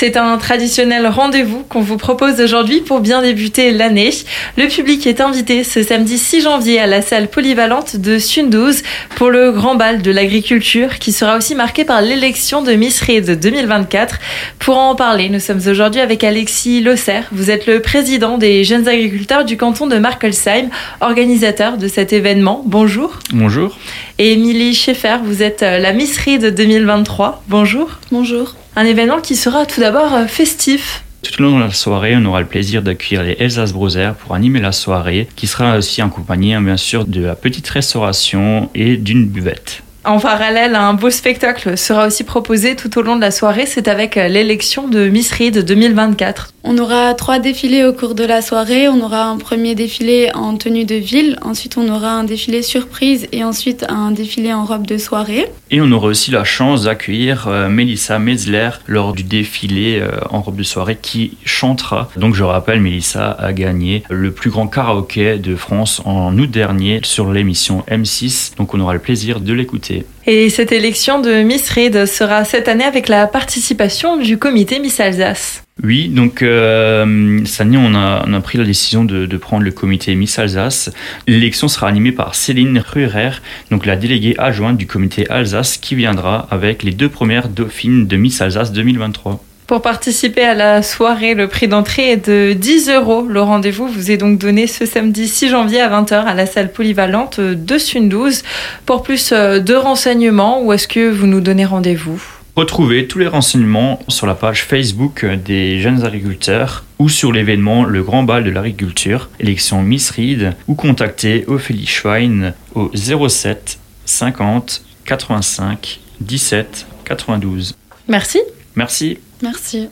C'est un traditionnel rendez-vous qu'on vous propose aujourd'hui pour bien débuter l'année. Le public est invité ce samedi 6 janvier à la salle polyvalente de Sundouze pour le grand bal de l'agriculture qui sera aussi marqué par l'élection de Miss Reed 2024. Pour en parler, nous sommes aujourd'hui avec Alexis Losser. Vous êtes le président des jeunes agriculteurs du canton de Markelsheim, organisateur de cet événement. Bonjour. Bonjour. Et Émilie Schaeffer, vous êtes la Miss Reed 2023. Bonjour. Bonjour. Un événement qui sera tout d'abord euh, festif. Tout au long de la soirée, on aura le plaisir d'accueillir les Elsace Brothers pour animer la soirée, qui sera aussi accompagnée bien sûr de la petite restauration et d'une buvette. En parallèle, un beau spectacle sera aussi proposé tout au long de la soirée. C'est avec euh, l'élection de Miss Reed 2024. On aura trois défilés au cours de la soirée. On aura un premier défilé en tenue de ville, ensuite on aura un défilé surprise et ensuite un défilé en robe de soirée. Et on aura aussi la chance d'accueillir euh, Melissa Metzler lors du défilé euh, en robe de soirée qui chantera. Donc je rappelle, Melissa a gagné le plus grand karaoké de France en août dernier sur l'émission M6. Donc on aura le plaisir de l'écouter. Et cette élection de Miss Reed sera cette année avec la participation du comité Miss Alsace. Oui, donc euh, cette année, on a, pris la décision de, de, prendre le comité Miss Alsace. L'élection sera animée par Céline Rurer, donc la déléguée adjointe du comité Alsace, qui viendra avec les deux premières dauphines de Miss Alsace 2023. Pour participer à la soirée, le prix d'entrée est de 10 euros. Le rendez-vous vous est donc donné ce samedi 6 janvier à 20h à la salle polyvalente de Sundouze. Pour plus de renseignements, où est-ce que vous nous donnez rendez-vous? Retrouvez tous les renseignements sur la page Facebook des jeunes agriculteurs ou sur l'événement Le Grand Bal de l'agriculture, élection Miss Reed, ou contactez Ophélie Schwein au 07 50 85 17 92. Merci. Merci. Merci.